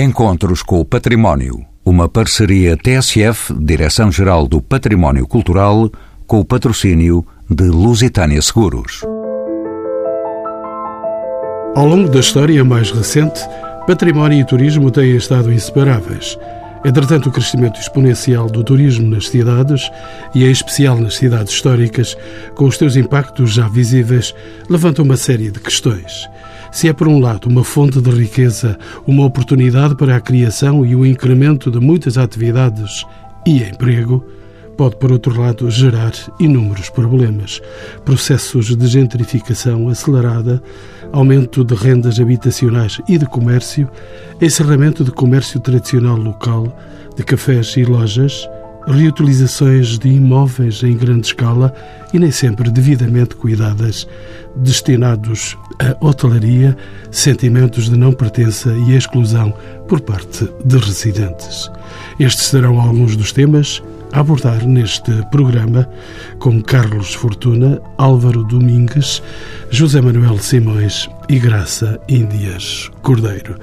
Encontros com o Património. Uma parceria TSF, Direção-Geral do Património Cultural, com o patrocínio de Lusitânia Seguros. Ao longo da história mais recente, património e turismo têm estado inseparáveis. Entretanto, o crescimento exponencial do turismo nas cidades, e em especial nas cidades históricas, com os seus impactos já visíveis, levanta uma série de questões. Se é, por um lado, uma fonte de riqueza, uma oportunidade para a criação e o incremento de muitas atividades e emprego, pode, por outro lado, gerar inúmeros problemas. Processos de gentrificação acelerada, aumento de rendas habitacionais e de comércio, encerramento de comércio tradicional local, de cafés e lojas, reutilizações de imóveis em grande escala e nem sempre devidamente cuidadas, destinados à hotelaria, sentimentos de não pertença e exclusão por parte de residentes. Estes serão alguns dos temas a abordar neste programa com Carlos Fortuna, Álvaro Domingues, José Manuel Simões e Graça Índias Cordeiro.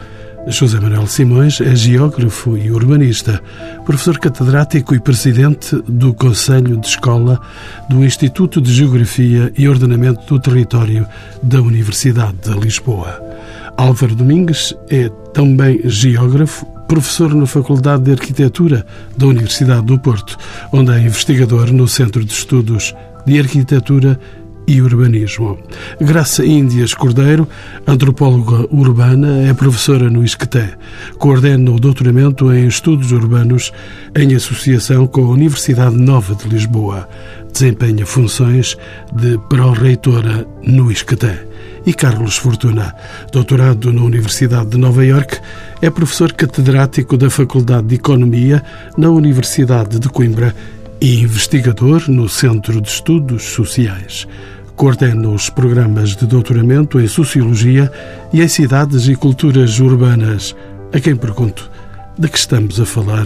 José Manuel Simões é geógrafo e urbanista, professor catedrático e presidente do Conselho de Escola do Instituto de Geografia e Ordenamento do Território da Universidade de Lisboa. Álvaro Domingues é também geógrafo, professor na Faculdade de Arquitetura da Universidade do Porto, onde é investigador no Centro de Estudos de Arquitetura e Urbanismo. Graça Índias Cordeiro, antropóloga urbana, é professora no ISCTE. Coordena o doutoramento em Estudos Urbanos em associação com a Universidade Nova de Lisboa. Desempenha funções de pró-reitora no ISCTE. E Carlos Fortuna, doutorado na Universidade de Nova Iorque, é professor catedrático da Faculdade de Economia na Universidade de Coimbra e investigador no Centro de Estudos Sociais. Coordena os programas de doutoramento em Sociologia e em Cidades e Culturas Urbanas. A quem pergunto, de que estamos a falar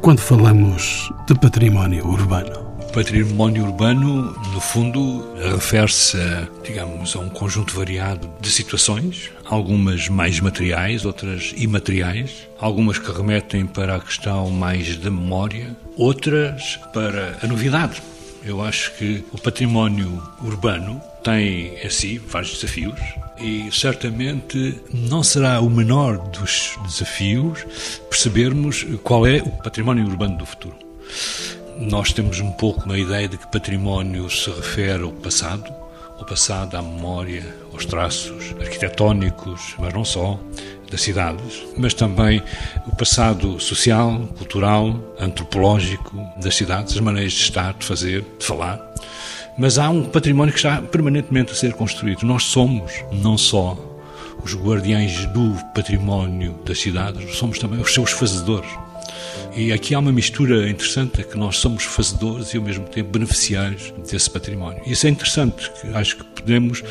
quando falamos de património urbano? O património urbano, no fundo, refere-se, digamos, a um conjunto variado de situações, algumas mais materiais, outras imateriais, algumas que remetem para a questão mais da memória, outras para a novidade eu acho que o património urbano tem em si vários desafios e certamente não será o menor dos desafios percebermos qual é o património urbano do futuro. Nós temos um pouco uma ideia de que património se refere ao passado, ao passado, à memória, aos traços arquitetónicos, mas não só, das cidades, mas também o passado social, cultural, antropológico das cidades, as maneiras de estar, de fazer, de falar. Mas há um património que está permanentemente a ser construído. Nós somos não só os guardiães do património das cidades, somos também os seus fazedores. E aqui há uma mistura interessante, é que nós somos fazedores e ao mesmo tempo beneficiários desse património. Isso é interessante, acho que podemos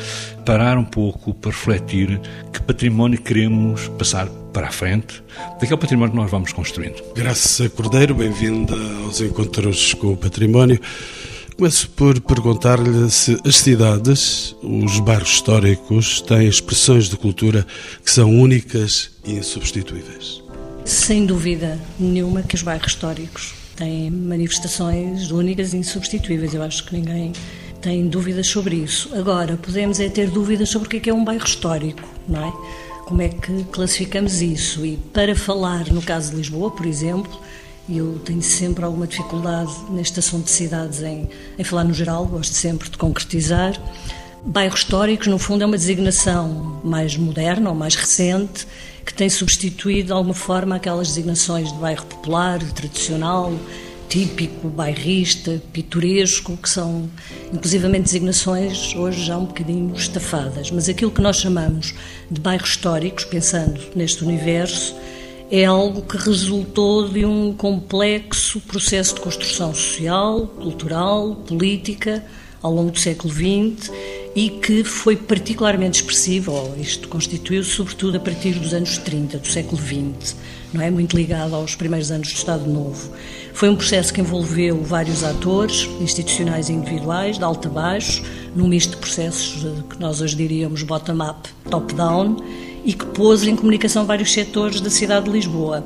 parar um pouco para refletir que património queremos passar para a frente, daquele património que nós vamos construindo. Graças a Cordeiro, bem-vinda aos Encontros com o Património. Começo por perguntar-lhe se as cidades, os bairros históricos, têm expressões de cultura que são únicas e insubstituíveis. Sem dúvida nenhuma que os bairros históricos têm manifestações únicas e insubstituíveis. Eu acho que ninguém tem dúvidas sobre isso. Agora, podemos é ter dúvidas sobre o que é, é um bairro histórico, não é? Como é que classificamos isso? E para falar, no caso de Lisboa, por exemplo, eu tenho sempre alguma dificuldade neste assunto de cidades em, em falar no geral, gosto sempre de concretizar. Bairros históricos, no fundo, é uma designação mais moderna ou mais recente que tem substituído de alguma forma aquelas designações de bairro popular, tradicional, típico, bairrista, pitoresco, que são inclusivamente designações hoje já um bocadinho estafadas. Mas aquilo que nós chamamos de bairros históricos, pensando neste universo, é algo que resultou de um complexo processo de construção social, cultural, política ao longo do século XX e que foi particularmente expressivo, isto constituiu-se sobretudo a partir dos anos 30 do século XX, não é muito ligado aos primeiros anos do Estado Novo. Foi um processo que envolveu vários atores, institucionais e individuais, de alto a baixo, num misto de processos que nós hoje diríamos bottom-up, top-down, e que pôs em comunicação vários setores da cidade de Lisboa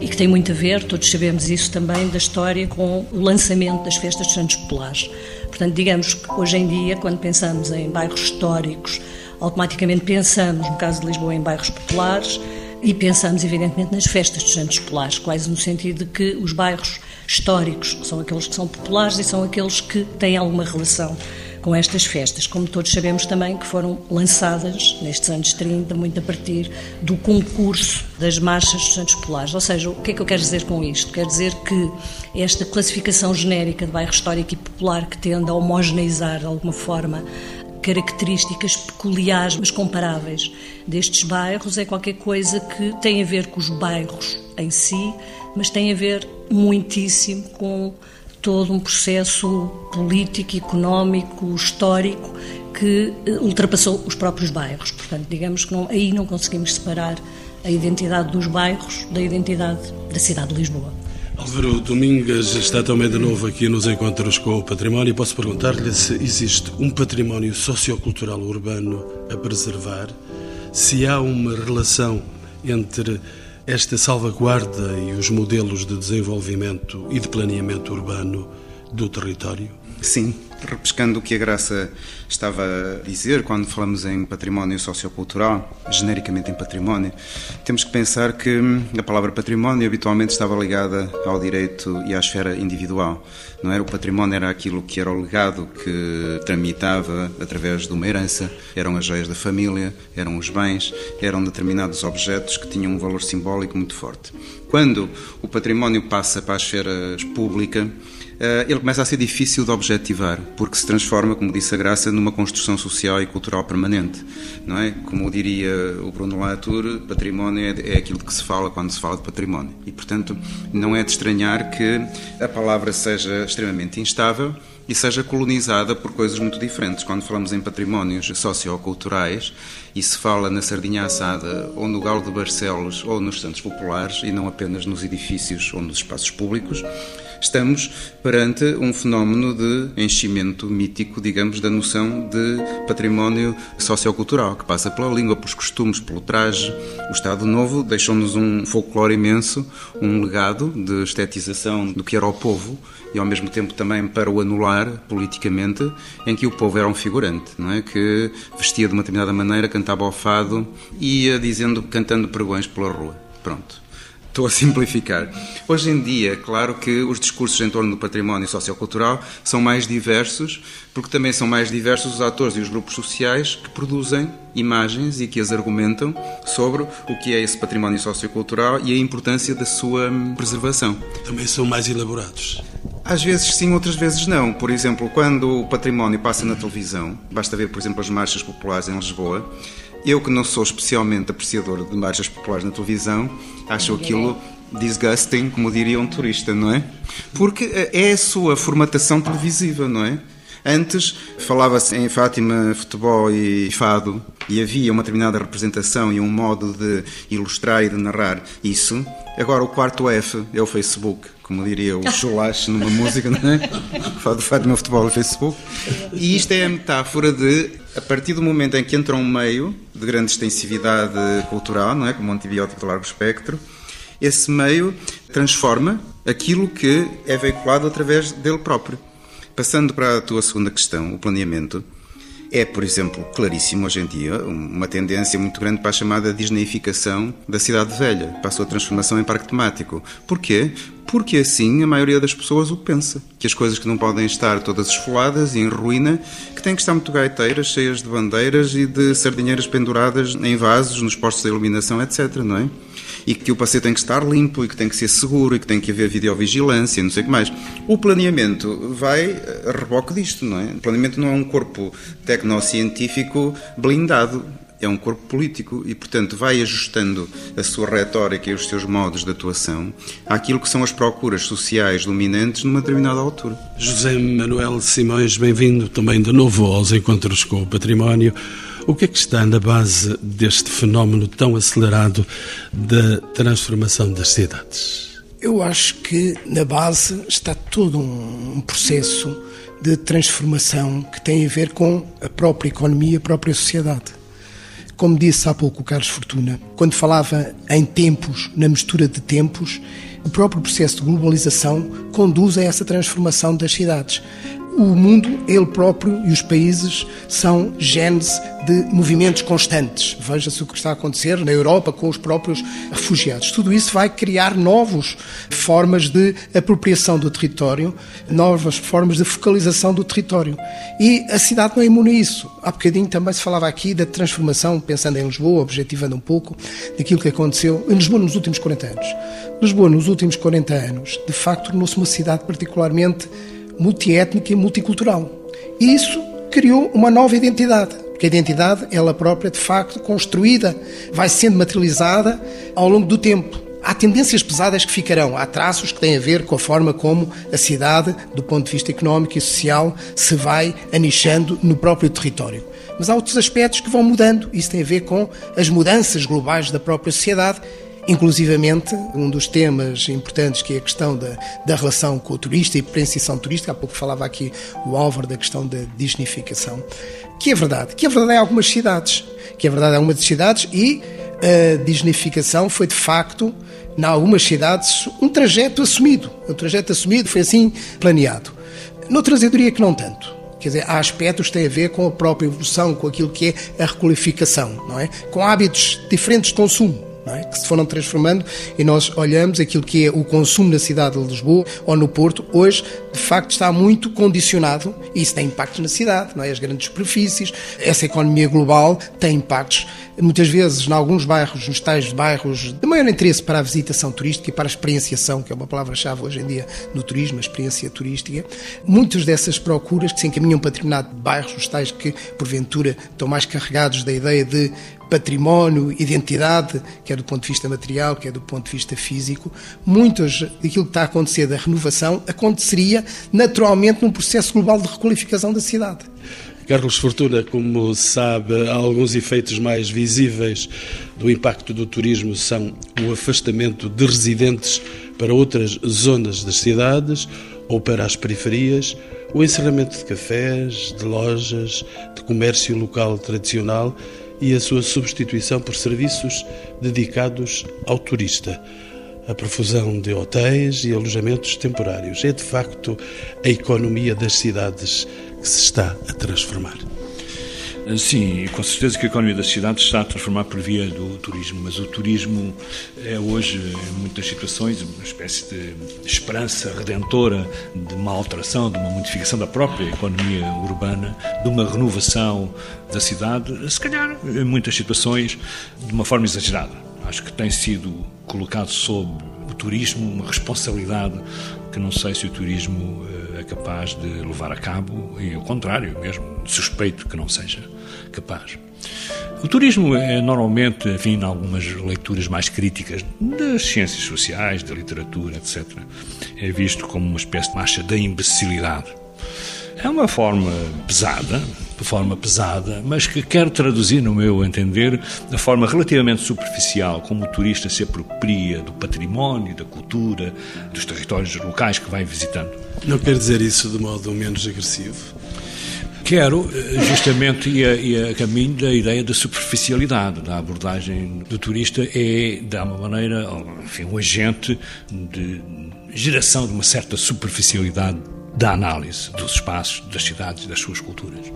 e que tem muito a ver, todos sabemos isso também, da história com o lançamento das festas dos Santos Populares. Portanto, digamos que hoje em dia, quando pensamos em bairros históricos, automaticamente pensamos, no caso de Lisboa, em bairros populares e pensamos, evidentemente, nas festas dos Santos Populares, quase no sentido de que os bairros históricos são aqueles que são populares e são aqueles que têm alguma relação com estas festas, como todos sabemos também que foram lançadas nestes anos 30, muito a partir do concurso das marchas dos Santos Polares. Ou seja, o que é que eu quero dizer com isto? Quero dizer que esta classificação genérica de bairro histórico e popular que tende a homogeneizar de alguma forma características peculiares, mas comparáveis destes bairros, é qualquer coisa que tem a ver com os bairros em si, mas tem a ver muitíssimo com todo um processo político, económico, histórico que eh, ultrapassou os próprios bairros. Portanto, digamos que não, aí não conseguimos separar a identidade dos bairros da identidade da cidade de Lisboa. Álvaro Domingas está também de novo aqui nos encontros com o património. Posso perguntar-lhe se existe um património sociocultural urbano a preservar, se há uma relação entre esta salvaguarda e os modelos de desenvolvimento e de planeamento urbano do território? Sim, repescando o que a Graça estava a dizer quando falamos em património sociocultural, genericamente em património, temos que pensar que a palavra património habitualmente estava ligada ao direito e à esfera individual. Não era o património, era aquilo que era o legado que tramitava através de uma herança, eram as joias da família, eram os bens, eram determinados objetos que tinham um valor simbólico muito forte. Quando o património passa para a esfera pública, ele começa a ser difícil de objetivar, porque se transforma, como disse a Graça, numa construção social e cultural permanente. Não é? Como diria o Bruno Latour, património é, é aquilo que se fala quando se fala de património. E, portanto, não é de estranhar que a palavra seja extremamente instável e seja colonizada por coisas muito diferentes. Quando falamos em patrimónios socioculturais e se fala na sardinha assada ou no galo de Barcelos ou nos santos populares e não apenas nos edifícios ou nos espaços públicos, estamos perante um fenómeno de enchimento mítico, digamos, da noção de património sociocultural, que passa pela língua, pelos costumes, pelo traje. O Estado Novo deixou-nos um folclore imenso, um legado de estetização do que era o povo e ao mesmo tempo também para o anular politicamente, em que o povo era um figurante, não é? Que vestia de uma determinada maneira, cantava ao fado e ia dizendo, cantando pregões pela rua. Pronto. Estou a simplificar. Hoje em dia, claro que os discursos em torno do património sociocultural são mais diversos, porque também são mais diversos os atores e os grupos sociais que produzem imagens e que as argumentam sobre o que é esse património sociocultural e a importância da sua preservação. Também são mais elaborados. Às vezes sim, outras vezes não. Por exemplo, quando o património passa na televisão, basta ver, por exemplo, as marchas populares em Lisboa, eu, que não sou especialmente apreciador de marchas populares na televisão, acho aquilo disgusting, como diria um turista, não é? Porque é a sua formatação televisiva, não é? Antes falava-se em Fátima futebol e fado e havia uma determinada representação e um modo de ilustrar e de narrar isso. Agora o quarto F é o Facebook, como diria o Chulache numa música, não é? Fado Fátima futebol e Facebook. E isto é a metáfora de a partir do momento em que entra um meio de grande extensividade cultural, não é, como um antibiótico de largo espectro, esse meio transforma aquilo que é veiculado através dele próprio. Passando para a tua segunda questão, o planeamento, é, por exemplo, claríssimo hoje em dia uma tendência muito grande para a chamada disneificação da cidade velha, para a sua transformação em parque temático. Porquê? Porque assim a maioria das pessoas o pensa. Que as coisas que não podem estar todas esfoladas e em ruína, que têm que estar muito gaiteiras, cheias de bandeiras e de sardinheiras penduradas em vasos, nos postos de iluminação, etc. Não é? E que o passeio tem que estar limpo e que tem que ser seguro e que tem que haver videovigilância, não sei o que mais. O planeamento vai a reboque disto, não é? O planeamento não é um corpo tecnocientífico blindado é um corpo político e, portanto, vai ajustando a sua retórica e os seus modos de atuação àquilo que são as procuras sociais dominantes numa determinada altura. José Manuel Simões, bem-vindo também de novo aos Encontros com o Património. O que é que está na base deste fenómeno tão acelerado da transformação das cidades? Eu acho que na base está todo um processo de transformação que tem a ver com a própria economia, a própria sociedade. Como disse há pouco o Carlos Fortuna, quando falava em tempos, na mistura de tempos, o próprio processo de globalização conduz a essa transformação das cidades o mundo, ele próprio e os países são genes de movimentos constantes. Veja-se o que está a acontecer na Europa com os próprios refugiados. Tudo isso vai criar novas formas de apropriação do território, novas formas de focalização do território. E a cidade não é imune a isso. Há bocadinho também se falava aqui da transformação, pensando em Lisboa, objetivando um pouco, daquilo que aconteceu em Lisboa nos últimos 40 anos. Lisboa, nos últimos 40 anos, de facto, tornou-se uma cidade particularmente multiétnica e multicultural. Isso criou uma nova identidade, porque a identidade, ela própria, de facto, construída, vai sendo materializada ao longo do tempo. Há tendências pesadas que ficarão, há traços que têm a ver com a forma como a cidade, do ponto de vista económico e social, se vai anichando no próprio território. Mas há outros aspectos que vão mudando, isso tem a ver com as mudanças globais da própria sociedade Inclusivamente, um dos temas importantes que é a questão da, da relação com o turista e presenciação turística, há pouco falava aqui o Álvaro da questão da disnificação, que é verdade, que é verdade em algumas cidades, que é verdade em algumas cidades e a disnificação foi de facto, em algumas cidades, um trajeto assumido, um trajeto assumido, foi assim planeado. Noutras eu diria que não tanto. Quer dizer, há aspectos que têm a ver com a própria evolução, com aquilo que é a requalificação, não é? Com hábitos diferentes de consumo é? que se foram transformando e nós olhamos aquilo que é o consumo na cidade de Lisboa ou no Porto, hoje de facto está muito condicionado e isso tem impactos na cidade, não é? as grandes superfícies, essa economia global tem impactos muitas vezes em alguns bairros, nos tais bairros de maior interesse para a visitação turística e para a experienciação, que é uma palavra-chave hoje em dia no turismo, a experiência turística, muitas dessas procuras que se encaminham para determinados bairros, os tais que porventura estão mais carregados da ideia de património, identidade, quer do ponto de vista material, quer do ponto de vista físico, muitas daquilo que está a acontecer da renovação aconteceria naturalmente num processo global de requalificação da cidade. Carlos Fortuna, como sabe, alguns efeitos mais visíveis do impacto do turismo são o afastamento de residentes para outras zonas das cidades ou para as periferias, o encerramento de cafés, de lojas, de comércio local tradicional e a sua substituição por serviços dedicados ao turista. A profusão de hotéis e alojamentos temporários é de facto a economia das cidades se está a transformar. Sim, com certeza que a economia das cidades está a transformar por via do turismo, mas o turismo é hoje, em muitas situações, uma espécie de esperança redentora de uma alteração, de uma modificação da própria economia urbana, de uma renovação da cidade, se calhar, em muitas situações, de uma forma exagerada. Acho que tem sido colocado sob o turismo uma responsabilidade que não sei se o turismo eh, capaz de levar a cabo e, ao contrário, mesmo suspeito que não seja capaz. O turismo é normalmente, enfim, em algumas leituras mais críticas das ciências sociais, da literatura, etc., é visto como uma espécie de marcha da imbecilidade. É uma forma pesada, de forma pesada, mas que quer traduzir, no meu entender, da forma relativamente superficial como o turista se apropria do património, da cultura, dos territórios locais que vai visitando. Não quer dizer isso de modo menos agressivo? Quero, eh, justamente, e a, e a, caminho da ideia da superficialidade, da abordagem do turista é, de alguma maneira, enfim, um agente de geração de uma certa superficialidade da análise dos espaços, das cidades, das suas culturas.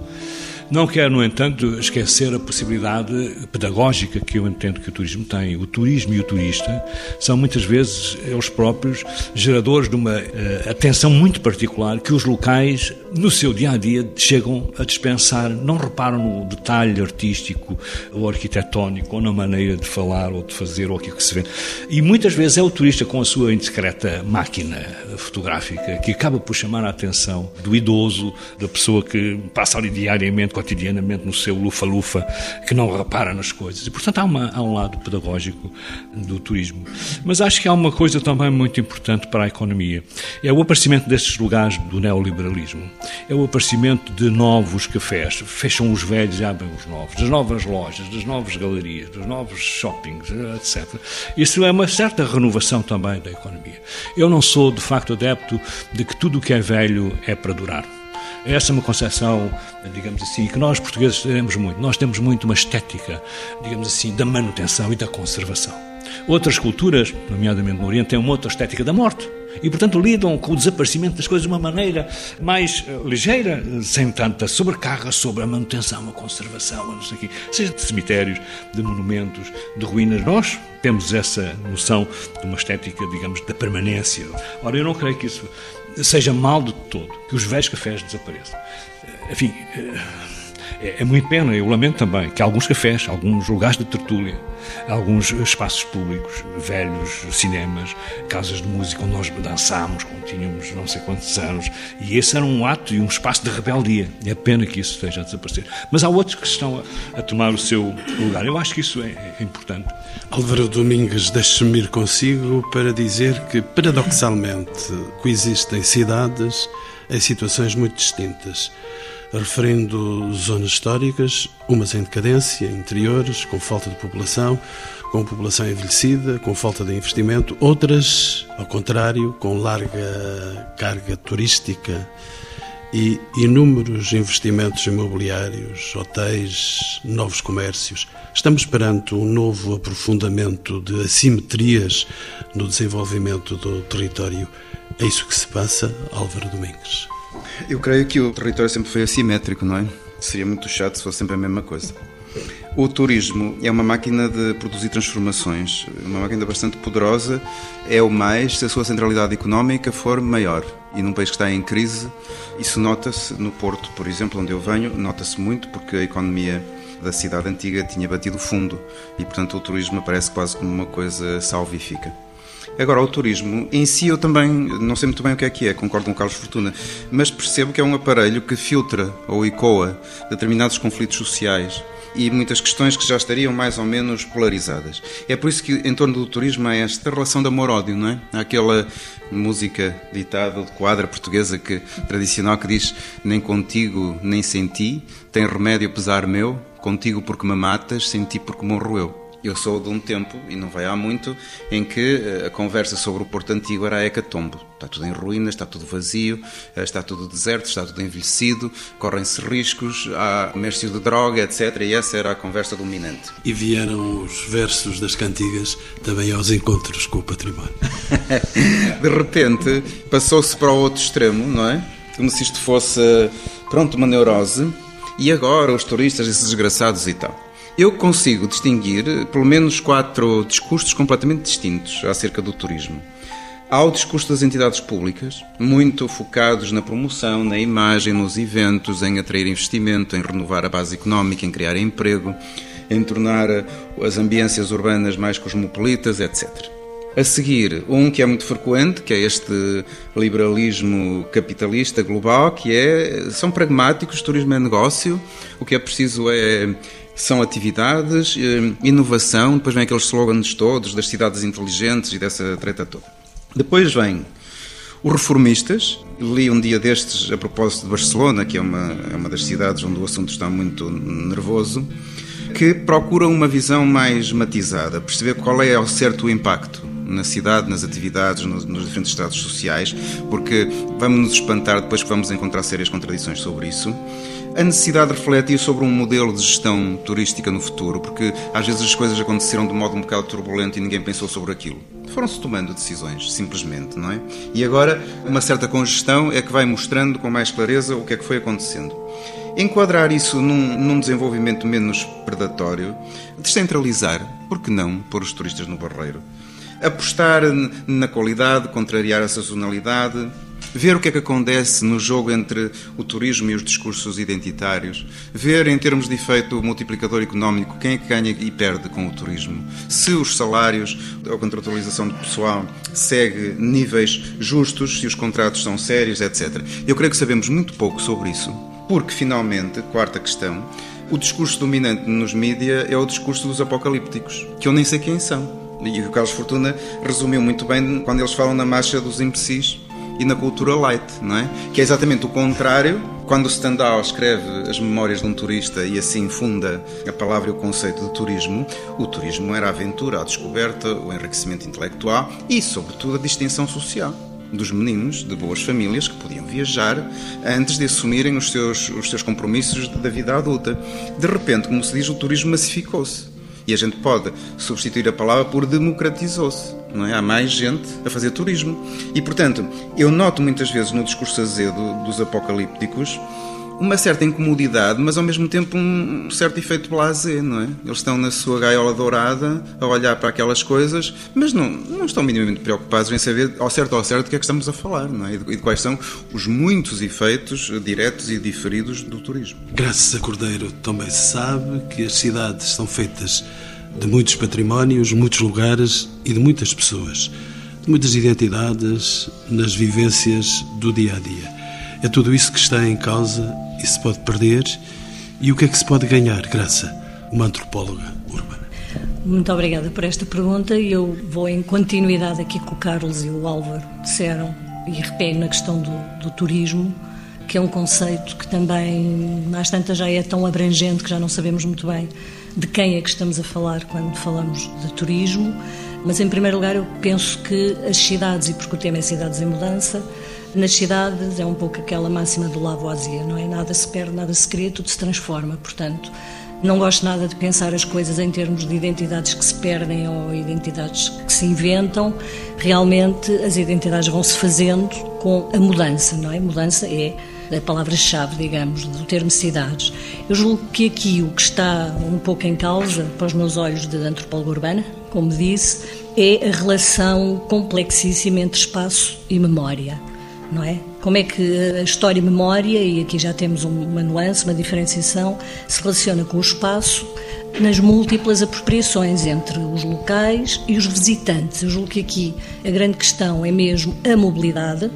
Não quero, no entanto, esquecer a possibilidade pedagógica que eu entendo que o turismo tem. O turismo e o turista são muitas vezes eles próprios geradores de uma uh, atenção muito particular que os locais, no seu dia a dia, chegam a dispensar. Não reparam no detalhe artístico ou arquitetónico, ou na maneira de falar ou de fazer, ou aquilo que se vê. E muitas vezes é o turista com a sua indiscreta máquina fotográfica que acaba por chamar a atenção do idoso, da pessoa que passa ali diariamente cotidianamente no seu lufa-lufa, que não repara nas coisas. E, portanto, há, uma, há um lado pedagógico do turismo. Mas acho que há uma coisa também muito importante para a economia. É o aparecimento destes lugares do neoliberalismo. É o aparecimento de novos cafés. Fecham os velhos e abrem os novos. Das novas lojas, das novas galerias, dos novos shoppings, etc. Isso é uma certa renovação também da economia. Eu não sou, de facto, adepto de que tudo o que é velho é para durar Essa é uma concepção, digamos assim, que nós portugueses temos muito. Nós temos muito uma estética, digamos assim, da manutenção e da conservação. Outras culturas, nomeadamente no Oriente, têm uma outra estética da morte. E, portanto, lidam com o desaparecimento das coisas de uma maneira mais uh, ligeira, sem tanta sobrecarga sobre a manutenção, a conservação, não sei o quê. Seja de cemitérios, de monumentos, de ruínas. Nós temos essa noção de uma estética, digamos, da permanência. Ora, eu não creio que isso seja mal de todo, que os velhos cafés desapareçam. Enfim, é, é muito pena, eu lamento também, que alguns cafés, alguns lugares de tertúlia, alguns espaços públicos, velhos cinemas, casas de música onde nós dançámos quando tínhamos não sei quantos anos, e esse era um ato e um espaço de rebeldia. É pena que isso esteja a desaparecer. Mas há outros que estão a, a tomar o seu lugar. Eu acho que isso é, é importante. Álvaro Domingues, deixe-me ir consigo para dizer que, paradoxalmente, coexistem cidades em situações muito distintas referindo zonas históricas, umas em decadência, interiores, com falta de população, com população envelhecida, com falta de investimento, outras, ao contrário, com larga carga turística e inúmeros investimentos imobiliários, hotéis, novos comércios. Estamos perante um novo aprofundamento de assimetrias no desenvolvimento do território. É isso que se passa, Álvaro Domingues. Eu creio que o território sempre foi assimétrico, não é? Seria muito chato se fosse sempre a mesma coisa. O turismo é uma máquina de produzir transformações, uma máquina bastante poderosa, é o mais se a sua centralidade económica for maior. E num país que está em crise, isso nota-se no Porto, por exemplo, onde eu venho, nota-se muito porque a economia da cidade antiga tinha batido fundo e, portanto, o turismo aparece quase como uma coisa salvífica. Agora, o turismo em si eu também não sei muito bem o que é que é, concordo com o Carlos Fortuna, mas percebo que é um aparelho que filtra ou ecoa determinados conflitos sociais e muitas questões que já estariam mais ou menos polarizadas. É por isso que em torno do turismo há esta relação de amor-ódio, não é? Há aquela música ditada de quadra portuguesa que tradicional que diz nem contigo nem sem ti, tem remédio pesar meu, contigo porque me matas, sem ti porque morro eu. Eu sou de um tempo, e não vai há muito, em que eh, a conversa sobre o Porto Antigo era a hecatombe. Está tudo em ruínas, está tudo vazio, eh, está tudo deserto, está tudo envelhecido, correm-se riscos, há comércio de droga, etc. E essa era a conversa dominante. E vieram os versos das cantigas também aos encontros com o património. de repente, passou-se para o outro extremo, não é? Como se isto fosse, pronto, uma neurose. E agora os turistas, esses desgraçados e tal. Eu consigo distinguir pelo menos quatro discursos completamente distintos acerca do turismo. Há o discurso das entidades públicas, muito focados na promoção, na imagem, nos eventos, em atrair investimento, em renovar a base económica, em criar emprego, em tornar as ambiências urbanas mais cosmopolitas, etc. A seguir, um que é muito frequente, que é este liberalismo capitalista global, que é são pragmáticos, turismo é negócio, o que é preciso é são atividades, eh, inovação, depois vem aqueles slogans todos das cidades inteligentes e dessa treta toda. Depois vem os reformistas. Li um dia destes a propósito de Barcelona, que é uma, é uma das cidades onde o assunto está muito nervoso, que procuram uma visão mais matizada, perceber qual é ao certo o impacto na cidade, nas atividades, nos, nos diferentes estados sociais, porque vamos nos espantar depois que vamos encontrar sérias contradições sobre isso a necessidade de refletir sobre um modelo de gestão turística no futuro, porque às vezes as coisas aconteceram de modo um bocado turbulento e ninguém pensou sobre aquilo. Foram-se tomando decisões, simplesmente, não é? E agora, uma certa congestão é que vai mostrando com mais clareza o que é que foi acontecendo. Enquadrar isso num, num desenvolvimento menos predatório, descentralizar, por que não pôr os turistas no barreiro? Apostar na qualidade, contrariar a sazonalidade, ver o que é que acontece no jogo entre o turismo e os discursos identitários, ver em termos de efeito multiplicador económico quem é que ganha e perde com o turismo, se os salários ou contratualização de pessoal segue níveis justos, se os contratos são sérios, etc. Eu creio que sabemos muito pouco sobre isso, porque finalmente, quarta questão, o discurso dominante nos mídias é o discurso dos apocalípticos, que eu nem sei quem são. E o Carlos Fortuna resumiu muito bem quando eles falam na marcha dos imbecis e na cultura light, não é? Que é exatamente o contrário. Quando Stendhal escreve as memórias de um turista e assim funda a palavra e o conceito de turismo, o turismo era a aventura, a descoberta, o enriquecimento intelectual e, sobretudo, a distinção social. dos meninos de boas famílias que podiam viajar antes de assumirem os seus, os seus compromissos da vida adulta. De repente, como se diz, o turismo massificou-se. E a gente pode substituir a palavra por democratizou-se. Não é? Há mais gente a fazer turismo. E, portanto, eu noto muitas vezes no discurso azedo dos apocalípticos uma certa incomodidade, mas ao mesmo tempo um certo efeito blasé, não é? Eles estão na sua gaiola dourada a olhar para aquelas coisas, mas não, não estão minimamente preocupados em saber ao certo ao certo o que é que estamos a falar, não é? E de quais são os muitos efeitos diretos e diferidos do turismo. Graças a Cordeiro também se sabe que as cidades são feitas de muitos patrimónios, muitos lugares e de muitas pessoas, de muitas identidades nas vivências do dia a dia. É tudo isso que está em causa e se pode perder. E o que é que se pode ganhar, Graça, uma antropóloga urbana? Muito obrigada por esta pergunta eu vou em continuidade aqui com o Carlos e o Álvaro disseram e repego na questão do, do turismo, que é um conceito que também, às tantas, já é tão abrangente que já não sabemos muito bem de quem é que estamos a falar quando falamos de turismo. Mas, em primeiro lugar, eu penso que as cidades, e porque o tema é cidades em mudança, nas cidades é um pouco aquela máxima do Lavoisier, não é? Nada se perde, nada se cria, tudo se transforma. Portanto, não gosto nada de pensar as coisas em termos de identidades que se perdem ou identidades que se inventam. Realmente, as identidades vão se fazendo com a mudança, não é? Mudança é a palavra-chave, digamos, do termo cidades. Eu julgo que aqui o que está um pouco em causa, para os meus olhos de antropóloga urbana, como disse, é a relação complexíssima entre espaço e memória não é? Como é que a história e memória, e aqui já temos uma nuance, uma diferenciação, se relaciona com o espaço nas múltiplas apropriações entre os locais e os visitantes. Eu julgo que aqui a grande questão é mesmo a mobilidade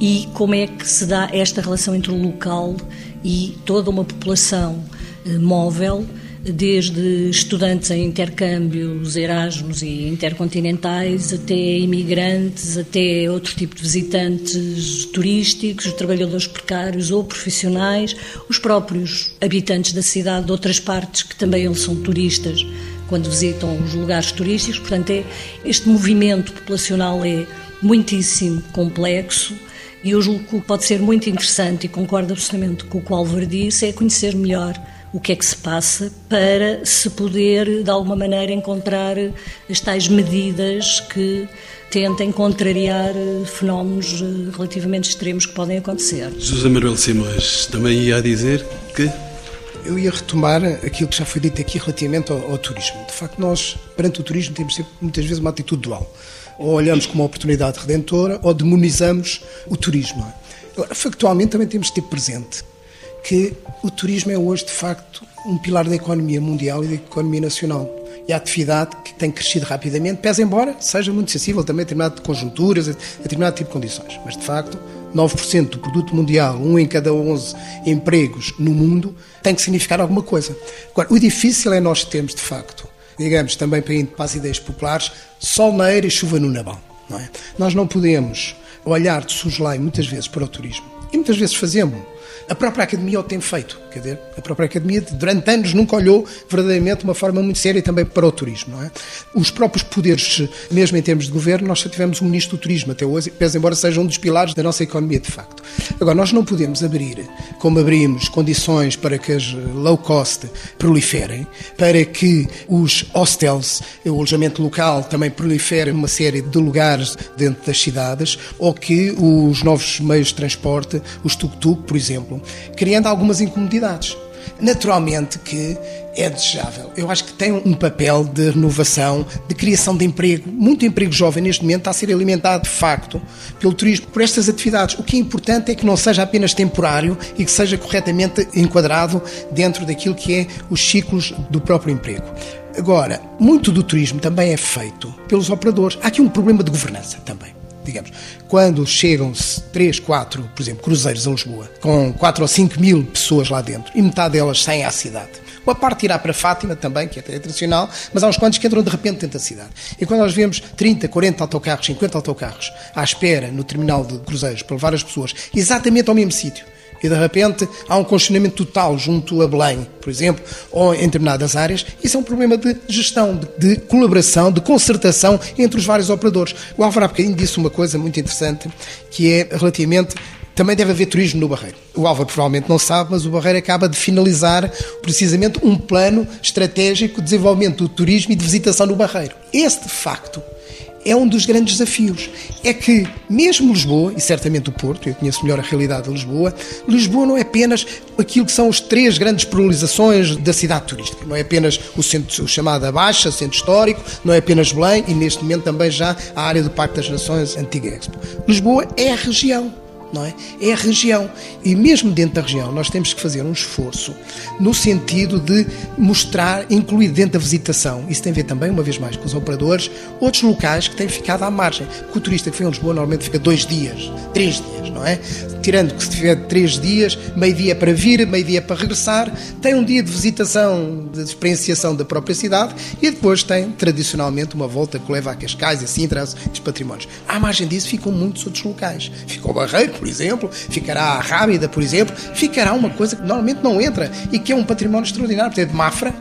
e como é que se dá esta relação entre o local e toda uma população eh, móvel desde estudantes em intercâmbios Erasmus e intercontinentais, até imigrantes, até outro tipo de visitantes turísticos, trabalhadores precários ou profissionais, os próprios habitantes da cidade de outras partes que também eles são turistas quando visitam os lugares turísticos. Portanto, é, este movimento populacional é muitíssimo complexo e eu julgo que pode ser muito interessante e concordo absolutamente com o que o Álvaro disse, é conhecer melhor o que é que se passa para se poder, de alguma maneira, encontrar as tais medidas que tentem contrariar fenómenos eh, relativamente extremos que podem acontecer. José Manuel Simões também ia dizer que eu ia retomar aquilo que já foi dito aqui relativamente ao, ao, turismo. De facto, nós, perante o turismo, temos sempre, muitas vezes uma atitude dual. Ou olhamos como uma oportunidade redentora ou demonizamos o turismo. Agora, factualmente, também temos de ter presente que o turismo é hoje, de facto, um pilar da economia mundial e da economia nacional. E a atividade que tem crescido rapidamente, pese embora seja muito sensível também a determinado conjunturas, a determinado tipo de condições. Mas, de facto, 9% do produto mundial, um em cada 11 empregos no mundo, tem que significar alguma coisa. Agora, o difícil é nós termos, de facto, digamos, também para, para as ideias populares, sol na eira e chuva no nabão. Não é? Nós não podemos olhar de suslai muitas vezes para o turismo, e muitas vezes fazemos a própria Academia o tem feito. Quer dizer, a própria Academia, durante anos, nunca olhou verdadeiramente de uma forma muito séria também para o turismo. Não é? Os próprios poderes, mesmo em termos de governo, nós só tivemos um ministro do turismo até hoje, pese embora seja um dos pilares da nossa economia, de facto. Agora, nós não podemos abrir, como abrimos, condições para que as low cost proliferem, para que os hostels, o alojamento local, também proliferem uma série de lugares dentro das cidades, ou que os novos meios de transporte, os tuk-tuk, por exemplo, criando algumas incomodidades. Naturalmente que é desejável. Eu acho que tem um papel de renovação, de criação de emprego. Muito emprego jovem neste momento está a ser alimentado de facto pelo turismo, por estas atividades. O que é importante é que não seja apenas temporário e que seja corretamente enquadrado dentro daquilo que é os ciclos do próprio emprego. Agora, muito do turismo também é feito pelos operadores. Há aqui um problema de governança também digamos, quando chegam-se 3, 4, por exemplo, cruzeiros a Lisboa, com 4 ou 5 mil pessoas lá dentro, e metade delas saem à cidade. Uma parte irá para Fátima também, que é tradicional, mas há uns quantos que entram de repente dentro da cidade. E quando nós vemos 30, 40 autocarros, 50 autocarros à espera no terminal de cruzeiros para levar as pessoas exatamente ao mesmo sítio, e de repente há um congestionamento total junto a Belém, por exemplo, ou em determinadas áreas, isso é um problema de gestão, de, de colaboração, de concertação entre os vários operadores. O Álvaro há bocadinho disse uma coisa muito interessante, que é relativamente também deve haver turismo no Barreiro. O Álvaro provavelmente não sabe, mas o Barreiro acaba de finalizar precisamente um plano estratégico de desenvolvimento do turismo e de visitação no Barreiro. Este, de facto, é um dos grandes desafios. É que, mesmo Lisboa, e certamente o Porto, eu conheço melhor a realidade de Lisboa, Lisboa não é apenas aquilo que são as três grandes polarizações da cidade turística. Não é apenas o centro o chamado Baixa, centro histórico, não é apenas Belém e, neste momento, também já a área do Parque das Nações, Antiga Expo. Lisboa é a região não é? É a região. E mesmo dentro da região, nós temos que fazer um esforço no sentido de mostrar, incluir dentro da visitação, isso tem a ver também, uma vez mais, com os operadores, outros locais que têm ficado à margem. Porque o turista que vem a Lisboa normalmente fica dois dias, três dias, não é? Tirando que se tiver três dias, meio dia para vir, meio dia para regressar, tem um dia de visitação, de experienciação da própria cidade e depois tem, tradicionalmente, uma volta que leva a Cascais e assim traz os patrimónios. À margem disso ficam muitos outros locais. Ficou o Barreiro, por exemplo, ficará a Rábida, por exemplo, ficará uma coisa que normalmente não entra e que é um património extraordinário, de Mafra,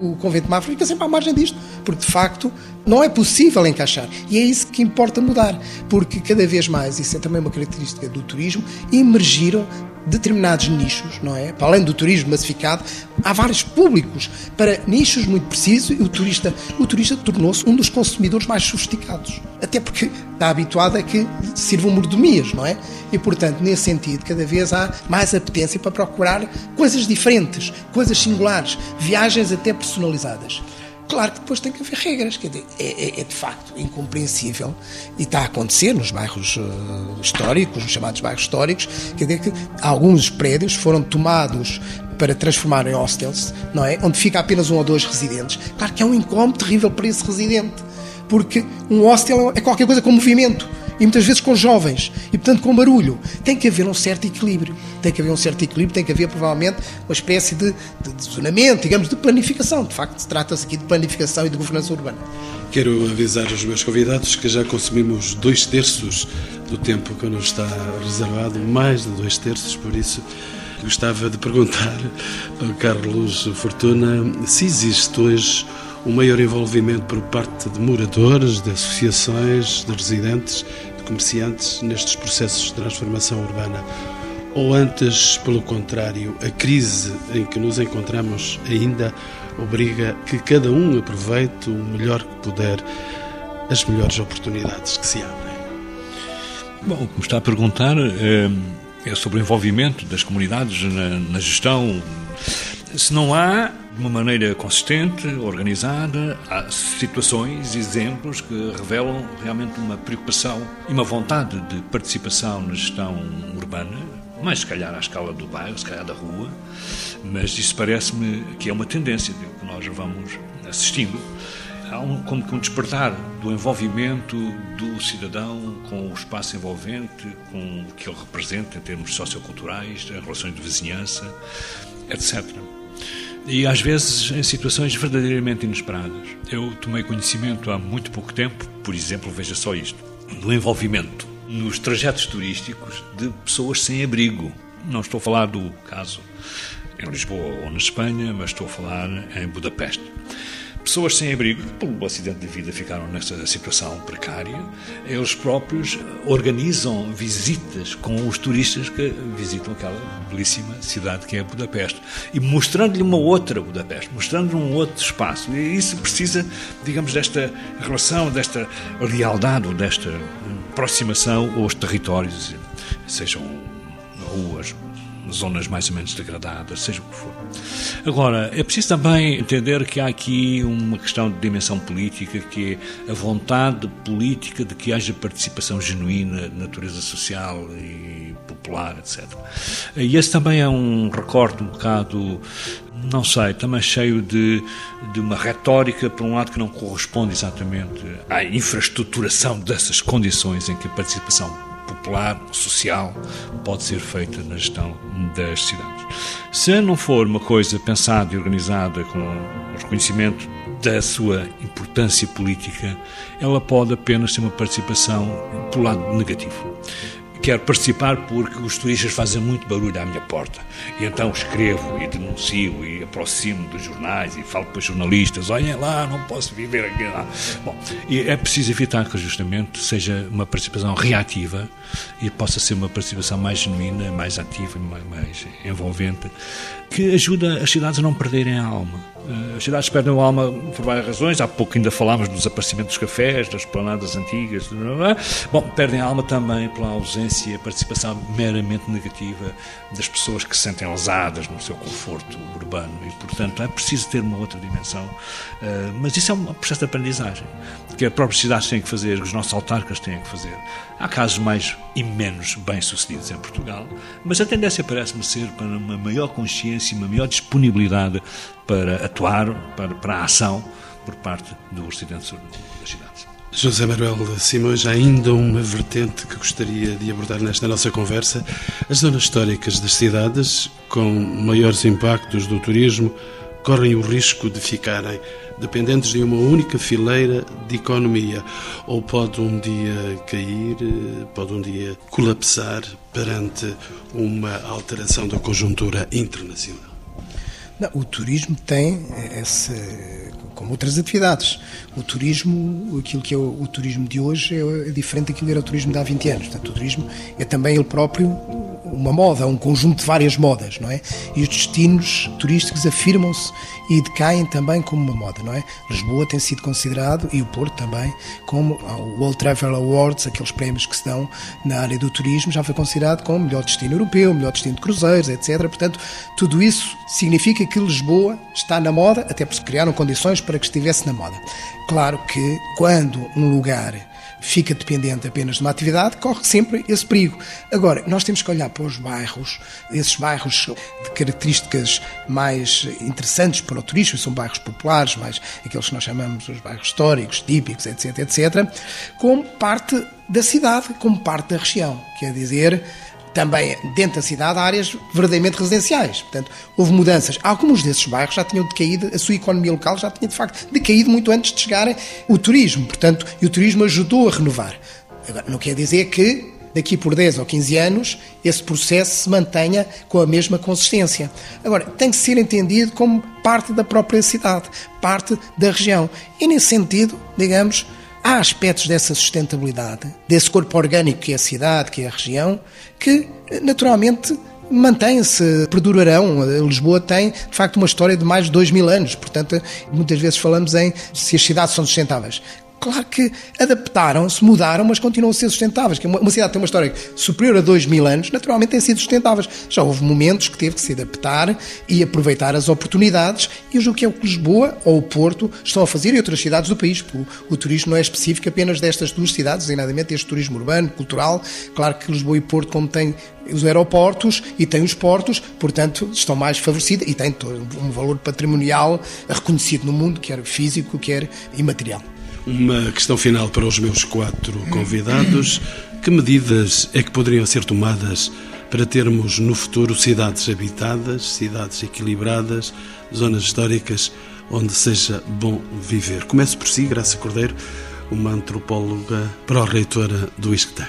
o convento de Mafra fica sempre à margem disto, porque de facto não é possível encaixar. E é isso que importa mudar, porque cada vez mais, isso é também uma característica do turismo, emergiram determinados nichos, não é? Para além do turismo massificado, há vários públicos para nichos muito precisos e o turista, o turista tornou-se um dos consumidores mais sofisticados. Até porque está habituado a que sirvam mordomias, não é? E, portanto, nesse sentido, cada vez há mais apetência para procurar coisas diferentes, coisas singulares, viagens até personalizadas. Claro que depois tem que haver regras, quer dizer, é, é, é, de facto incompreensível e está a acontecer nos bairros uh, históricos, nos chamados bairros históricos, quer dizer que alguns prédios foram tomados para transformar em hostels, não é? Onde fica apenas um ou dois residentes. Claro que é um incómodo terrível para esse residente, porque um hostel é qualquer coisa com movimento e muitas vezes com jovens e, portanto, com barulho. Tem que haver um certo equilíbrio. Tem que haver um certo equilíbrio, tem que haver, provavelmente, uma espécie de, de, de zonamento, digamos, de planificação. De facto, trata-se aqui de planificação e de governança urbana. Quero avisar os meus convidados que já consumimos dois terços do tempo que nos está reservado, mais de dois terços, por isso gostava de perguntar ao Carlos Fortuna se existe hoje um maior envolvimento por parte de moradores, de associações, de residentes, de comerciantes nestes processos de transformação urbana. Ou antes, pelo contrário, a crise em que nos encontramos ainda obriga que cada um aproveite o melhor que puder as melhores oportunidades que se abrem. Bom, como está a perguntar, eh, é sobre o envolvimento das comunidades na, na gestão. Se não há de uma maneira consistente, organizada. Há situações, exemplos que revelam realmente uma preocupação e uma vontade de participação na gestão urbana, mais se calhar à escala do bairro, se calhar da rua, mas isso parece-me que é uma tendência que nós vamos assistindo. Há um, como que um despertar do envolvimento do cidadão com o espaço envolvente, com o que ele representa em termos socioculturais, em relações de vizinhança, etc e às vezes em situações verdadeiramente inesperadas. Eu tomei conhecimento há muito pouco tempo, por exemplo, veja só isto, do envolvimento nos trajetos turísticos de pessoas sem abrigo. Não estou a falar do caso em Lisboa ou na Espanha, mas estou a falar em Budapeste. Pessoas sem abrigo, pelo acidente de vida, ficaram nessa situação precária. Eles próprios organizam visitas com os turistas que visitam aquela belíssima cidade que é Budapeste e mostrando-lhe uma outra Budapeste, mostrando-lhe um outro espaço. E isso precisa, digamos, desta relação, desta lealdade, desta aproximação aos territórios, sejam ruas, zonas mais ou menos degradadas, seja o que for. Agora, é preciso também entender que há aqui uma questão de dimensão política, que é a vontade política de que haja participação genuína natureza social e popular, etc. E esse também é um recorte um bocado não sei, também cheio de, de uma retórica, por um lado, que não corresponde exatamente à infraestruturação dessas condições em que a participação popular, social, pode ser feita na gestão das cidades. Se não for uma coisa pensada e organizada com o reconhecimento da sua importância política, ela pode apenas ser uma participação pelo lado negativo. Quero participar porque os turistas fazem muito barulho à minha porta. E então escrevo e denuncio e aproximo dos jornais e falo para os jornalistas: olhem lá, não posso viver aqui lá. Bom, e é preciso evitar que justamente seja uma participação reativa e possa ser uma participação mais genuína, mais ativa, mais envolvente, que ajuda as cidades a não perderem a alma. Eh, as cidades perdem a alma por várias razões. Há pouco ainda falámos do desaparecimento dos cafés, das planadas antigas. Bom, perdem a alma também pela ausência e participação meramente negativa das pessoas que se sentem lesadas no seu conforto urbano. E, portanto, é preciso ter uma outra dimensão. Eh, mas isso é um processo de aprendizagem que as próprias cidades têm que fazer, que os nossos autarcas têm que fazer. Há casos mais e menos bem-sucedidos em Portugal, mas a tendência parece-me ser para uma maior consciência e uma maior disponibilidade para atuar, para, para a ação por parte do Ocidente Sul das cidades. José Manuel Simões, ainda uma vertente que gostaria de abordar nesta nossa conversa. As zonas históricas das cidades, com maiores impactos do turismo, correm o risco de ficarem dependentes de uma única fileira de economia, ou pode um dia cair, pode um dia colapsar perante uma alteração da conjuntura internacional. Não, o turismo tem esse, como outras atividades. O turismo, aquilo que é o, o turismo de hoje é, é diferente daquilo que era o turismo de há 20 anos. Portanto, o turismo é também ele próprio uma moda, um conjunto de várias modas, não é? E os destinos turísticos afirmam-se e decaem também como uma moda, não é? Lisboa tem sido considerado, e o Porto também, como o World Travel Awards, aqueles prémios que se dão na área do turismo, já foi considerado como melhor destino europeu, melhor destino de cruzeiros, etc. Portanto, tudo isso significa que Lisboa está na moda, até porque criaram condições para que estivesse na moda. Claro que quando um lugar fica dependente apenas de uma atividade, corre sempre esse perigo. Agora, nós temos que olhar para os bairros, esses bairros de características mais interessantes para o turismo, são bairros populares, mais aqueles que nós chamamos os bairros históricos, típicos, etc, etc, como parte da cidade, como parte da região. Quer dizer, também dentro da cidade há áreas verdadeiramente residenciais. Portanto, houve mudanças. Alguns desses bairros já tinham decaído, a sua economia local já tinha de facto decaído muito antes de chegar o turismo. Portanto, e o turismo ajudou a renovar. Agora, não quer dizer que daqui por 10 ou 15 anos esse processo se mantenha com a mesma consistência. Agora, tem que ser entendido como parte da própria cidade, parte da região. E nesse sentido, digamos, há aspectos dessa sustentabilidade, desse corpo orgânico que é a cidade, que é a região, que naturalmente mantêm-se, perdurarão. Lisboa tem, de facto, uma história de mais de dois mil anos, portanto, muitas vezes falamos em se as cidades são sustentáveis. Claro que adaptaram-se, mudaram, mas continuam a ser sustentáveis. Que uma cidade tem uma história superior a dois mil anos, naturalmente tem sido sustentáveis. Já houve momentos que teve que se adaptar e aproveitar as oportunidades, e hoje o que é o que Lisboa ou o Porto estão a fazer e outras cidades do país. O, o turismo não é específico apenas destas duas cidades, designadamente este turismo urbano, cultural. Claro que Lisboa e Porto, como têm os aeroportos e têm os portos, portanto, estão mais favorecidas e têm um valor patrimonial reconhecido no mundo, quer físico, quer imaterial. Uma questão final para os meus quatro convidados. Que medidas é que poderiam ser tomadas para termos no futuro cidades habitadas, cidades equilibradas, zonas históricas onde seja bom viver? Começo por si, Graça Cordeiro, uma antropóloga pró-reitora do ISCTE.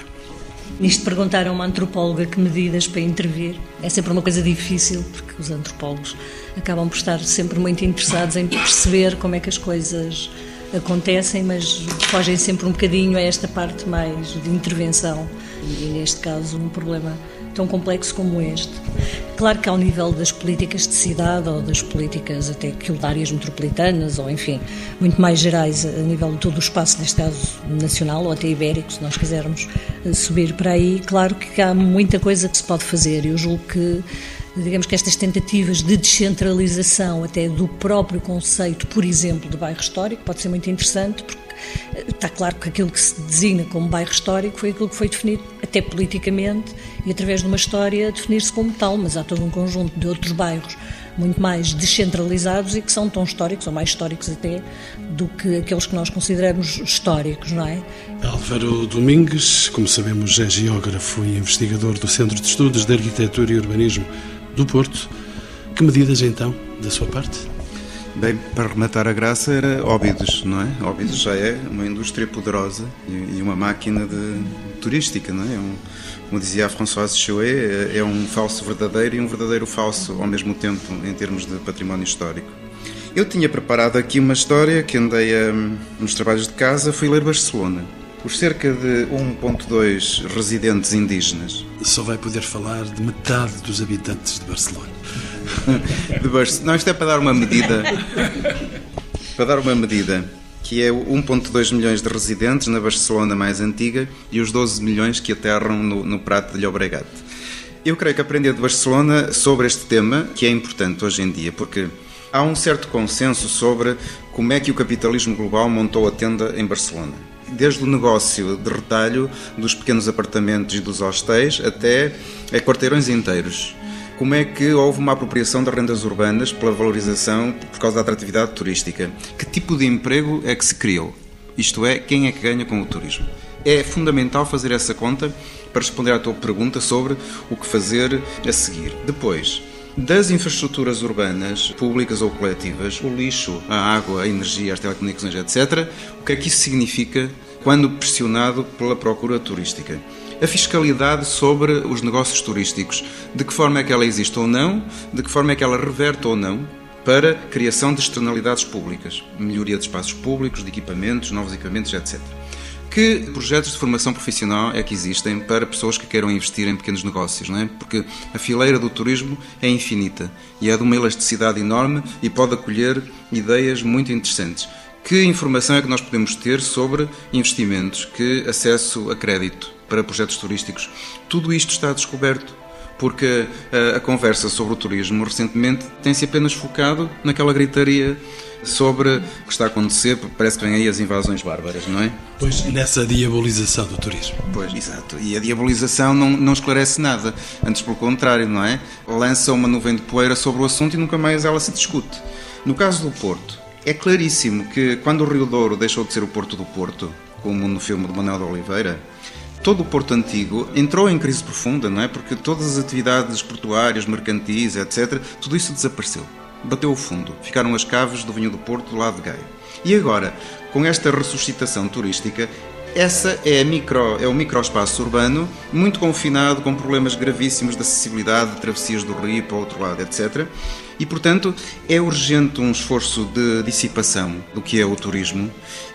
Nisto perguntaram a uma antropóloga que medidas para intervir. É sempre uma coisa difícil, porque os antropólogos acabam por estar sempre muito interessados em perceber como é que as coisas acontecem, mas fogem sempre um bocadinho a esta parte mais de intervenção. E neste caso, um problema tão complexo como este. Claro que ao nível das políticas de cidade ou das políticas até áreas metropolitanas ou enfim, muito mais gerais a nível de todo o espaço, neste caso nacional ou até ibérico, se nós quisermos eh, subir para aí, claro que há muita coisa que se pode fazer. Eu julgo que digamos que estas tentativas de descentralização até do próprio conceito, por exemplo, de bairro histórico, pode ser muito interessante, porque eh, está claro que aquilo que se designa como bairro histórico foi aquilo que foi definido até politicamente e através de uma história definir-se como tal, mas há todo um conjunto de outros bairros muito mais descentralizados e que são tão históricos, ou mais históricos até, do que aqueles que nós consideramos históricos, não é? Álvaro Domingues, como sabemos, é geógrafo e investigador do Centro de Estudos de Arquitetura e Urbanismo do Porto. Que medidas então, da sua parte? Bem, para rematar a graça era Óbidos, não é? Óbidos já é uma indústria poderosa e uma máquina de turística, não é? é um, como dizia a Françoise Chouet, é um falso verdadeiro e um verdadeiro falso ao mesmo tempo, em termos de património histórico. Eu tinha preparado aqui uma história que andei a, nos trabalhos de casa, fui ler Barcelona. Os cerca de 1.2 residentes indígenas. Só vai poder falar de metade dos habitantes de Barcelona. de Barcelona. Não, isto é para dar uma medida. para dar uma medida que é 1,2 milhões de residentes na Barcelona mais antiga e os 12 milhões que aterram no, no Prato de Llobregat. Eu creio que aprender de Barcelona sobre este tema, que é importante hoje em dia, porque há um certo consenso sobre como é que o capitalismo global montou a tenda em Barcelona. Desde o negócio de retalho dos pequenos apartamentos e dos hostéis até a quarteirões inteiros como é que houve uma apropriação das rendas urbanas pela valorização por causa da atratividade turística? Que tipo de emprego é que se criou? Isto é, quem é que ganha com o turismo? É fundamental fazer essa conta para responder à tua pergunta sobre o que fazer a seguir. Depois, das infraestruturas urbanas, públicas ou coletivas, o lixo, a água, a energia, as telecomunicações, etc., o que é que isso significa quando pressionado pela procura turística? a fiscalidade sobre os negócios turísticos. De que forma é que ela existe ou não, de que forma é que ela reverte ou não para criação de externalidades públicas, melhoria de espaços públicos, de equipamentos, novos equipamentos, etc. Que projetos de formação profissional é que existem para pessoas que queiram investir em pequenos negócios, não é? Porque a fileira do turismo é infinita e é de uma elasticidade enorme e pode acolher ideias muito interessantes. Que informação é que nós podemos ter sobre investimentos, que acesso a crédito para projetos turísticos? Tudo isto está descoberto porque a, a, conversa sobre o turismo recentemente tem-se apenas focado naquela gritaria sobre o que está a acontecer, parece que vem aí as invasões bárbaras, não é? Pois, nessa diabolização do turismo. Pois, exato. E a diabolização não, não esclarece nada, antes pelo contrário, não é? Lança uma nuvem de poeira sobre o assunto e nunca mais ela se discute. No caso do Porto, é claríssimo que quando o Rio Douro deixou de ser o Porto do Porto, como no filme de Manuel de Oliveira, todo o Porto Antigo entrou em crise profunda, não é? Porque todas as atividades portuárias, mercantis, etc., tudo isso desapareceu. Bateu o fundo. Ficaram as caves do vinho do Porto do lado de Gaia. E agora, com esta ressuscitação turística, essa é, micro, é o microespaço urbano, muito confinado, com problemas gravíssimos de acessibilidade, de travessias do rio para o outro lado, etc. E, portanto, é urgente um esforço de dissipação do que é o turismo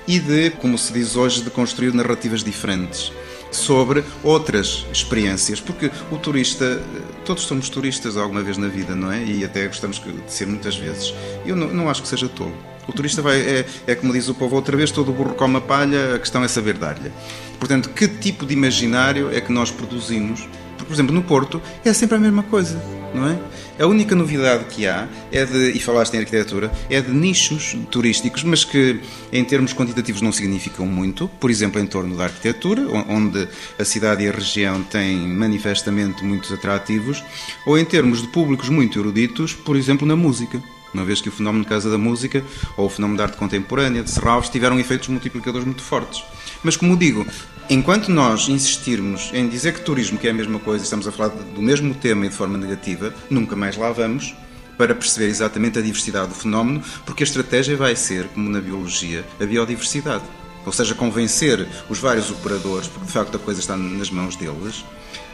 e de, como se diz hoje, de construir narrativas diferentes sobre outras experiências, porque o turista, todos somos turistas alguma vez na vida, não é? E até gostamos de ser muitas vezes. Eu não, não acho que seja tolo. O turista vai, é, é como diz o povo outra vez, todo burro come a palha, a questão é saber dar-lhe. Portanto, que tipo de imaginário é que nós produzimos? Por exemplo, no Porto é sempre a mesma coisa, não é? A única novidade que há é de, e falaste em arquitetura, é de nichos turísticos, mas que em termos quantitativos não significam muito. Por exemplo, em torno da arquitetura, onde a cidade e a região têm manifestamente muitos atrativos, ou em termos de públicos muito eruditos, por exemplo, na música uma vez que o fenómeno de Casa da Música ou o fenómeno da arte contemporânea de Serralves tiveram efeitos multiplicadores muito fortes. Mas, como digo, enquanto nós insistirmos em dizer que turismo que é a mesma coisa, estamos a falar do mesmo tema e de forma negativa, nunca mais lá vamos para perceber exatamente a diversidade do fenómeno, porque a estratégia vai ser, como na biologia, a biodiversidade. Ou seja, convencer os vários operadores, porque de facto a coisa está nas mãos deles,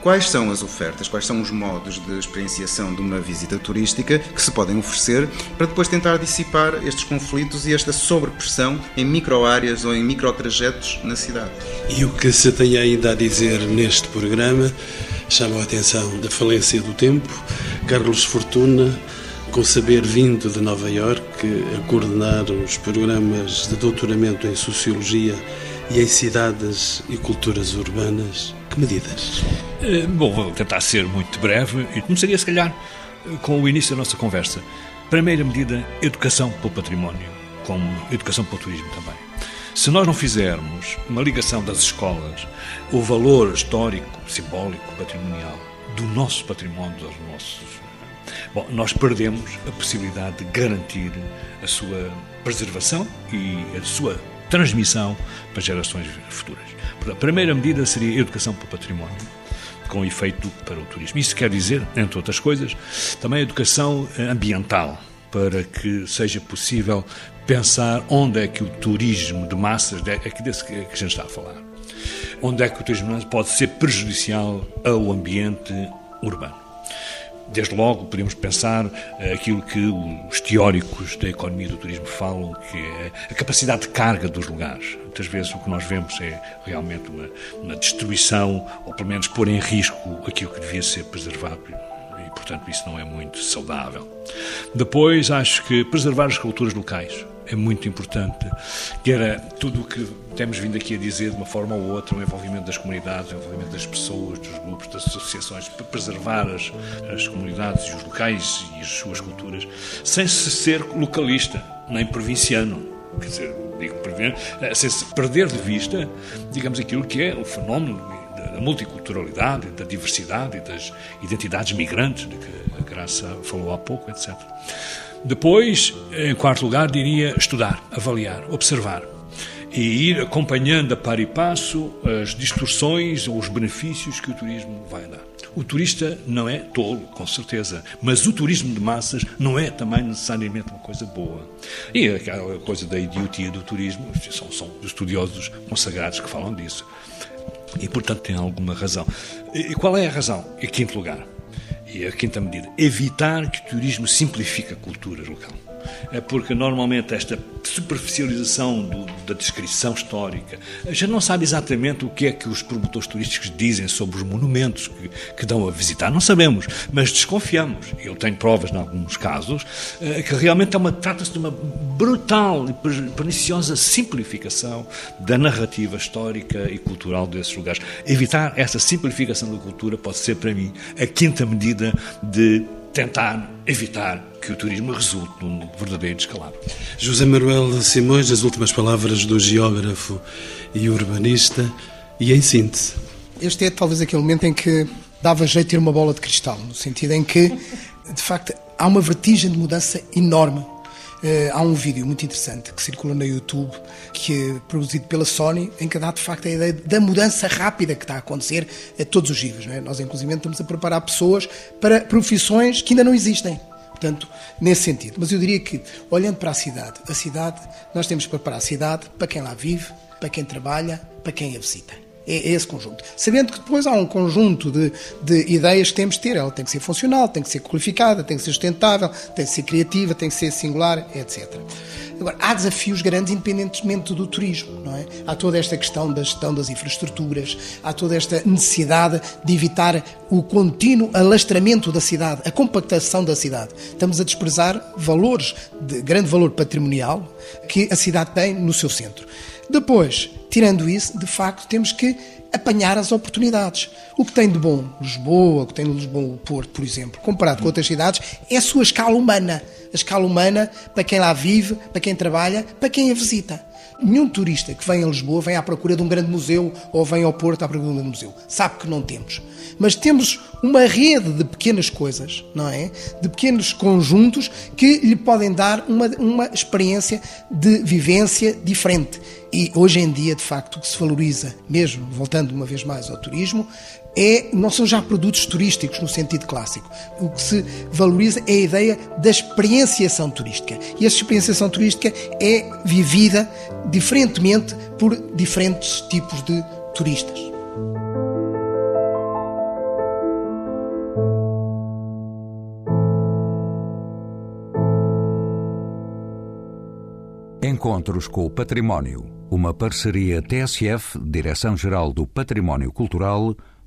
Quais são as ofertas, quais são os modos de experienciação de uma visita turística que se podem oferecer para depois tentar dissipar estes conflitos e esta sobrepressão em microáreas ou em microtrajetos na cidade? E o que se tem ainda a dizer neste programa chama a atenção da falência do tempo. Carlos Fortuna, com saber vindo de Nova Iorque, a coordenar os programas de doutoramento em Sociologia e em cidades e culturas urbanas, que medidas? Eh, bom, vou tentar ser muito breve e começaria, se calhar, com o início da nossa conversa. Primeira medida, educação para o património, como educação para o turismo também. Se nós não fizermos uma ligação das escolas, o valor histórico, simbólico, patrimonial do nosso património, dos nossos. Eh, bom, nós perdemos a possibilidade de garantir a sua preservação e a sua transmissão para gerações futuras. A primeira medida seria educação para o património, com efeito para o turismo. Isso quer dizer, entre outras coisas, também educação ambiental, para que seja possível pensar onde é que o turismo de massas, é aqui desse que a gente está a falar, Onde é que o turismo pode ser prejudicial ao ambiente urbano? Desde logo, podemos pensar eh, aquilo que os teóricos da economia do turismo falam, que é a capacidade de carga dos lugares. Muitas vezes o que nós vemos é realmente uma, uma destruição, ou pelo menos pôr em risco aquilo que devia ser preservado e, portanto, isso não é muito saudável. Depois, acho que preservar as culturas locais é muito importante, que era tudo o que temos vindo aqui a dizer de uma forma ou outra, o envolvimento das comunidades, o envolvimento das pessoas, dos grupos, das associações, para preservar as, as comunidades e os locais e as suas culturas, sem se ser localista, nem provinciano. Quer dizer, digo, eh, sem se perder de vista, digamos, aquilo que é o fenómeno da multiculturalidade, da diversidade e das identidades migrantes, de que a Graça falou há pouco, etc. Depois, em quarto lugar, diria estudar, avaliar, observar e ir acompanhando a par e passo as distorções ou os benefícios que o turismo vai dar. O turista não é tolo, com certeza, mas o turismo de massas não é também necessariamente uma coisa boa. E aquela coisa da idiotia do turismo, são, são estudiosos consagrados que falam disso. E, portanto, tem alguma razão. E qual é a razão? Em quinto lugar, e a quinta medida, evitar que o turismo simplifique a cultura local. É porque normalmente esta superficialização do, da descrição histórica já não sabe exatamente o que é que os promotores turísticos dizem sobre os monumentos que, que dão a visitar. Não sabemos, mas desconfiamos. Eu tenho provas, em alguns casos, eh, que realmente é trata-se de uma brutal e perniciosa simplificação da narrativa histórica e cultural desses lugares. Evitar essa simplificação da cultura pode ser, para mim, a quinta medida de tentar evitar que o turismo resulte num verdadeiro descalabro. José Manuel Simões, as últimas palavras do geógrafo e urbanista, e em síntese. Este é talvez aquele momento em que dava jeito de ter uma bola de cristal, no sentido em que, de facto, há uma vertigem de mudança enorme há um vídeo muito interessante que circula no YouTube, que é produzido pela Sony, em que dá de facto a ideia da mudança rápida que está a acontecer a todos os níveis. É? Nós, inclusive, estamos a preparar pessoas para profissões que ainda não existem. Portanto, nesse sentido. Mas eu diria que, olhando para a cidade, a cidade, nós temos que preparar a cidade para quem lá vive, para quem trabalha, para quem a visita. É, esse conjunto. Sabendo que depois há um conjunto de, de ideias que temos de ter. Ela tem que ser funcional, tem que ser qualificada, tem que ser sustentável, tem que ser criativa, tem que ser singular, etc. Agora, há desafios grandes independentemente do turismo, não é? Há toda esta questão da gestão das infraestruturas, há toda esta necessidade de evitar o contínuo alastramento da cidade, a compactação da cidade. Estamos a desprezar valores de grande valor patrimonial que a cidade tem no seu centro. Depois, tirando isso, de facto, temos que apanhar as oportunidades. O que tem de bom Lisboa, o que tem de Lisboa o Porto, por exemplo, comparado com outras cidades, é a sua escala humana. A escala humana para quem lá vive, para quem trabalha, para quem a visita. Nenhum turista que vem a Lisboa vem à procura de um grande museu ou vem ao Porto à procura de um museu. Sabe que não temos. Mas temos uma rede de pequenas coisas, não é? De pequenos conjuntos que lhe podem dar uma, uma experiência de vivência diferente. E hoje em dia, de facto, o que se valoriza, mesmo voltando uma vez mais ao turismo, é, não são já produtos turísticos no sentido clássico. O que se valoriza é a ideia da experienciação turística. E essa experienciação turística é vivida diferentemente por diferentes tipos de turistas. Encontros com o Património. Uma parceria TSF, Direção-Geral do Património Cultural,